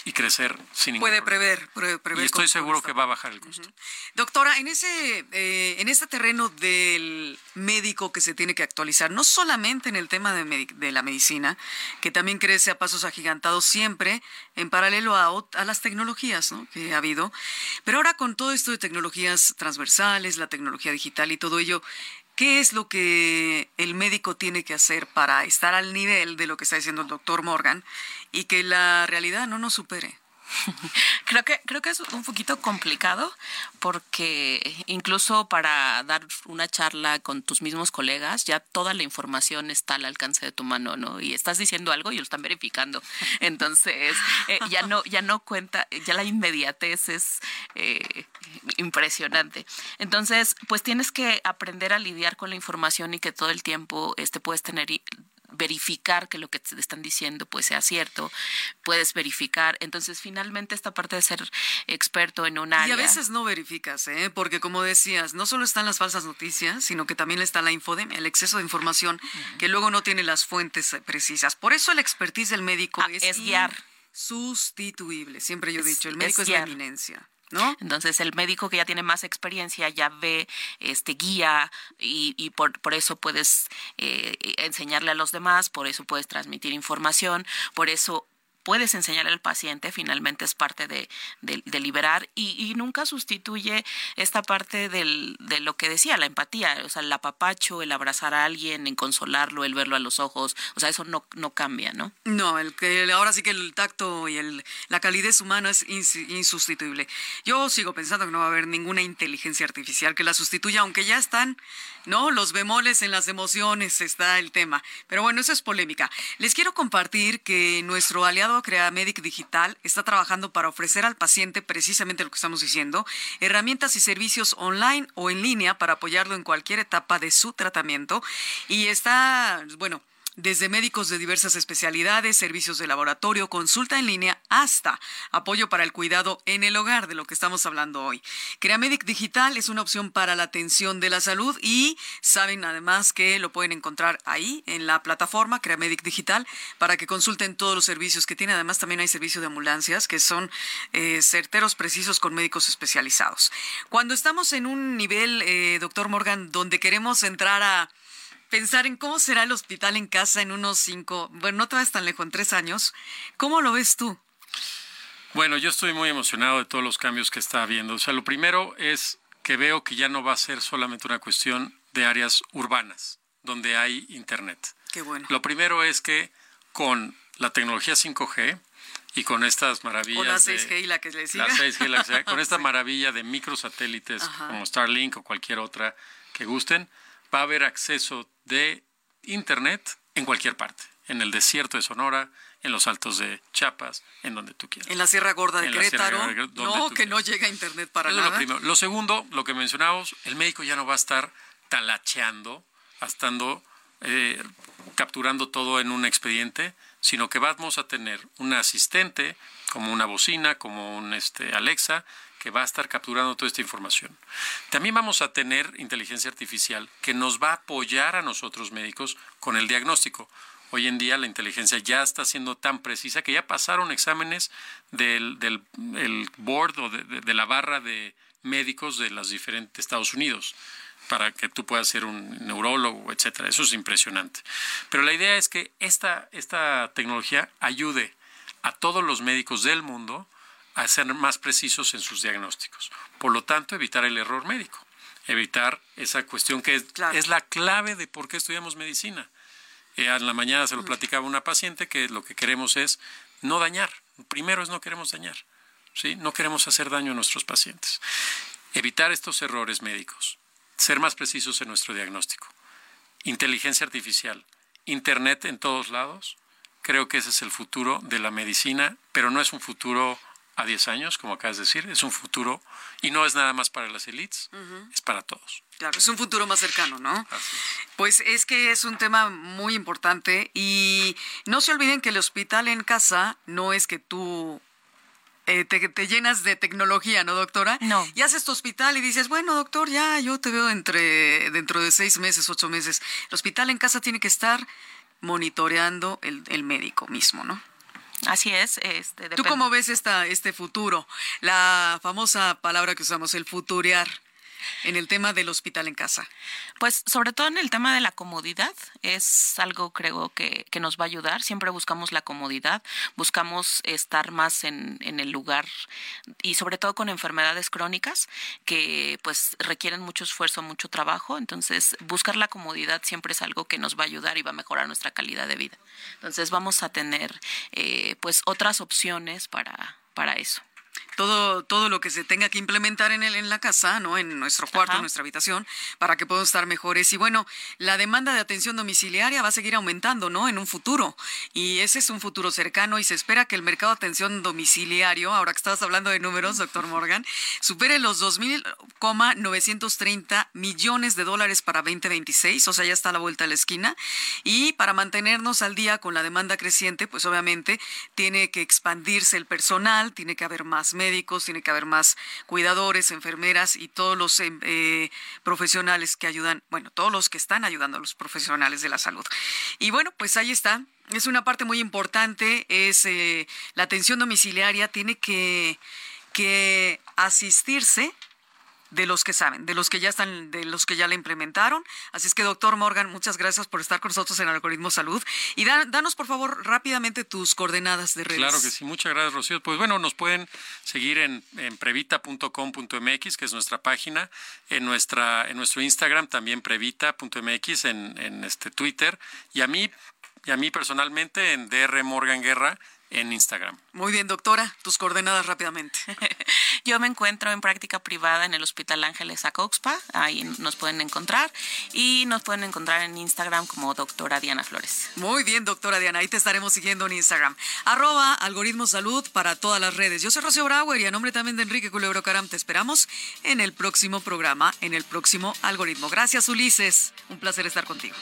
y crecer sin ningún Puede prever, prever, Y estoy seguro que va a bajar el costo. Doctora, en ese, eh, en este terreno del médico que se tiene que actualizar, no solamente en el tema de, de la medicina, que también crece a pasos agigantados siempre en paralelo a, a las tecnologías que ha habido, pero ahora con todo esto de tecnologías transversales, la tecnología digital y todo ello, ¿Qué es lo que el médico tiene que hacer para estar al nivel de lo que está diciendo el doctor Morgan y que la realidad no nos supere? [laughs] creo que creo que es un poquito complicado porque incluso para dar una charla con tus mismos colegas ya toda la información está al alcance de tu mano no y estás diciendo algo y lo están verificando. [laughs] Entonces eh, ya no ya no cuenta ya la inmediatez es eh, impresionante. Entonces pues tienes que aprender a lidiar con la información y que todo el tiempo este puedes tener verificar que lo que te están diciendo pues sea cierto, puedes verificar. Entonces, finalmente esta parte de ser experto en un área. Y a veces no verificas, ¿eh? porque como decías, no solo están las falsas noticias, sino que también está la infodemia, el exceso de información que luego no tiene las fuentes precisas. Por eso el expertise del médico ah, es, guiar. Sustituible, siempre yo he dicho, el médico es la eminencia. ¿No? Entonces el médico que ya tiene más experiencia ya ve, este guía y, y por, por, eso puedes eh, enseñarle a los demás, por eso puedes transmitir información, por eso puedes enseñarle al paciente, finalmente es parte de, de, liberar y, nunca sustituye esta parte del, de lo que decía, la empatía, o sea, el apapacho, el abrazar a alguien, en consolarlo, el verlo a los ojos, o sea, eso no, no cambia, ¿no? No, el, que ahora sí que el tacto y el, la calidez humana es insustituible. Yo sigo pensando que no va a haber ninguna inteligencia artificial que la sustituya, aunque ya están, ¿no? Los bemoles en las emociones está el tema. Pero bueno, eso es polémica. Les quiero compartir que nuestro aliado Crea Medic Digital está trabajando para ofrecer al paciente precisamente lo que estamos diciendo, herramientas y servicios online o en línea para apoyarlo en cualquier etapa de su tratamiento. Y está, bueno, desde médicos de diversas especialidades, servicios de laboratorio, consulta en línea, hasta apoyo para el cuidado en el hogar, de lo que estamos hablando hoy. CreaMedic Digital es una opción para la atención de la salud y saben además que lo pueden encontrar ahí en la plataforma CreaMedic Digital para que consulten todos los servicios que tiene. Además también hay servicio de ambulancias que son eh, certeros, precisos con médicos especializados. Cuando estamos en un nivel, eh, doctor Morgan, donde queremos entrar a pensar en cómo será el hospital en casa en unos cinco, bueno, no te vas tan lejos, en tres años. ¿Cómo lo ves tú? Bueno, yo estoy muy emocionado de todos los cambios que está habiendo. O sea, lo primero es que veo que ya no va a ser solamente una cuestión de áreas urbanas donde hay Internet. Qué bueno. Lo primero es que con la tecnología 5G y con estas maravillas. O la 6G y la que le siga. La 6G la que con [laughs] esta maravilla de microsatélites como Starlink o cualquier otra que gusten, va a haber acceso de Internet en cualquier parte, en el desierto de Sonora, en los altos de Chiapas, en donde tú quieras. En la Sierra Gorda de Querétaro, no, que no llega Internet para nada. Lo, lo segundo, lo que mencionábamos, el médico ya no va a estar talacheando, estando eh, capturando todo en un expediente, sino que vamos a tener un asistente, como una bocina, como un este, Alexa, que va a estar capturando toda esta información. También vamos a tener inteligencia artificial que nos va a apoyar a nosotros médicos con el diagnóstico. Hoy en día la inteligencia ya está siendo tan precisa que ya pasaron exámenes del, del board o de, la barra de médicos de los diferentes Estados Unidos. para que tú puedas ser un neurólogo, etcétera. Eso es impresionante. Pero la idea es que esta, esta tecnología ayude a todos los médicos del mundo a ser más precisos en sus diagnósticos. Por lo tanto, evitar el error médico, evitar esa cuestión que es, es la clave de por qué estudiamos medicina. Eh, en la mañana se lo platicaba una paciente que lo que queremos es no dañar. Primero es no queremos dañar. ¿sí? No queremos hacer daño a nuestros pacientes. Evitar estos errores médicos. Ser más precisos en nuestro diagnóstico. Inteligencia artificial. Internet en todos lados. Creo que ese es el futuro de la medicina, pero no es un futuro a 10 años, como acabas de decir, es un futuro y no es nada más para las elites, es para todos. Claro, es un futuro más cercano, ¿no? Pues es que es un tema muy importante y no se olviden que el hospital en casa no es que tú eh, te, llenas de tecnología, ¿no, doctora? No. Y haces tu hospital y dices, bueno, doctor, ya yo te veo entre, dentro de seis meses, ocho meses. El hospital en casa tiene que estar monitoreando el, el médico mismo, ¿no? Así es. Este, ¿Tú cómo ves esta, este futuro? La famosa palabra que usamos, el futurear en el tema del hospital en casa? Pues sobre todo en el tema de la comodidad, es algo creo que, que nos va a ayudar. Siempre buscamos la comodidad, buscamos estar más en, en, el lugar y sobre todo con enfermedades crónicas que pues requieren mucho esfuerzo, mucho trabajo. Entonces buscar la comodidad siempre es algo que nos va a ayudar y va a mejorar nuestra calidad de vida. Entonces vamos a tener eh, pues otras opciones para, para eso todo, todo lo que se tenga que implementar en, el, en la casa, ¿no? En nuestro cuarto, en nuestra habitación, para que podamos estar mejores. Y bueno, la demanda de atención domiciliaria va a seguir aumentando, ¿no? En un futuro. Y ese es un futuro cercano y se espera que el mercado de atención domiciliario, ahora que estabas hablando de números, doctor Morgan, supere los 2.930 millones de dólares para 2026, o sea, ya está a la vuelta de la esquina. Y para mantenernos al día con la demanda creciente, pues obviamente tiene que expandirse el personal, tiene que haber más médicos, tiene que haber más cuidadores, enfermeras y todos los em, eh, profesionales que ayudan, bueno, todos los que están ayudando a los profesionales de la salud. Y bueno, pues ahí está. Es una parte muy importante, es eh, la atención domiciliaria, tiene que, que asistirse de los que saben, de los que ya están, de los que ya la implementaron. Así es que, doctor Morgan, muchas gracias por estar con nosotros en Algoritmo Salud. Y danos, por favor, rápidamente tus coordenadas de redes. Claro que sí, muchas gracias, Rocío. Pues bueno, nos pueden seguir en, previta.com.mx, que es nuestra página, en nuestra, en nuestro Instagram también previta.mx, en, en este Twitter, y a mí, y a mí personalmente en DR Morgan Guerra en Instagram. Muy bien, doctora, tus coordenadas rápidamente. [laughs] Yo me encuentro en práctica privada en el Hospital Ángeles Acoxpa, ahí nos pueden encontrar y nos pueden encontrar en Instagram como doctora Diana Flores. Muy bien, doctora Diana, ahí te estaremos siguiendo en Instagram. Arroba Algoritmo Salud para todas las redes. Yo soy Rocío Brauer y a nombre también de Enrique Culebro Caram te esperamos en el próximo programa, en el próximo Algoritmo. Gracias, Ulises. Un placer estar contigo.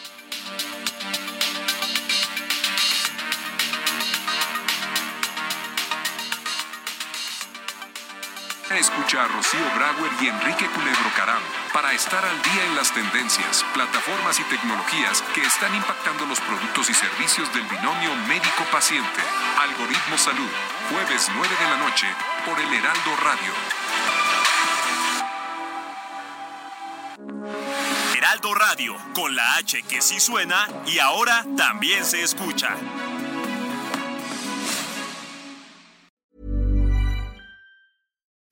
Escucha a Rocío Brauer y Enrique Culebro Caram para estar al día en las tendencias, plataformas y tecnologías que están impactando los productos y servicios del binomio médico-paciente. Algoritmo Salud, jueves 9 de la noche por el Heraldo Radio. Heraldo Radio, con la H que sí suena y ahora también se escucha.